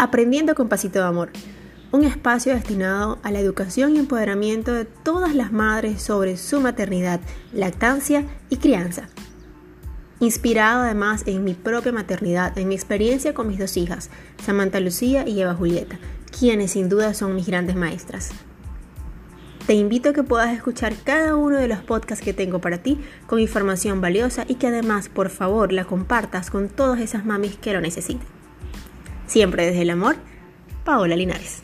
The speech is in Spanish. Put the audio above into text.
Aprendiendo con Pasito de Amor, un espacio destinado a la educación y empoderamiento de todas las madres sobre su maternidad, lactancia y crianza. Inspirado además en mi propia maternidad, en mi experiencia con mis dos hijas, Samantha Lucía y Eva Julieta, quienes sin duda son mis grandes maestras. Te invito a que puedas escuchar cada uno de los podcasts que tengo para ti con información valiosa y que además, por favor, la compartas con todas esas mamis que lo necesiten. Siempre desde el amor, Paola Linares.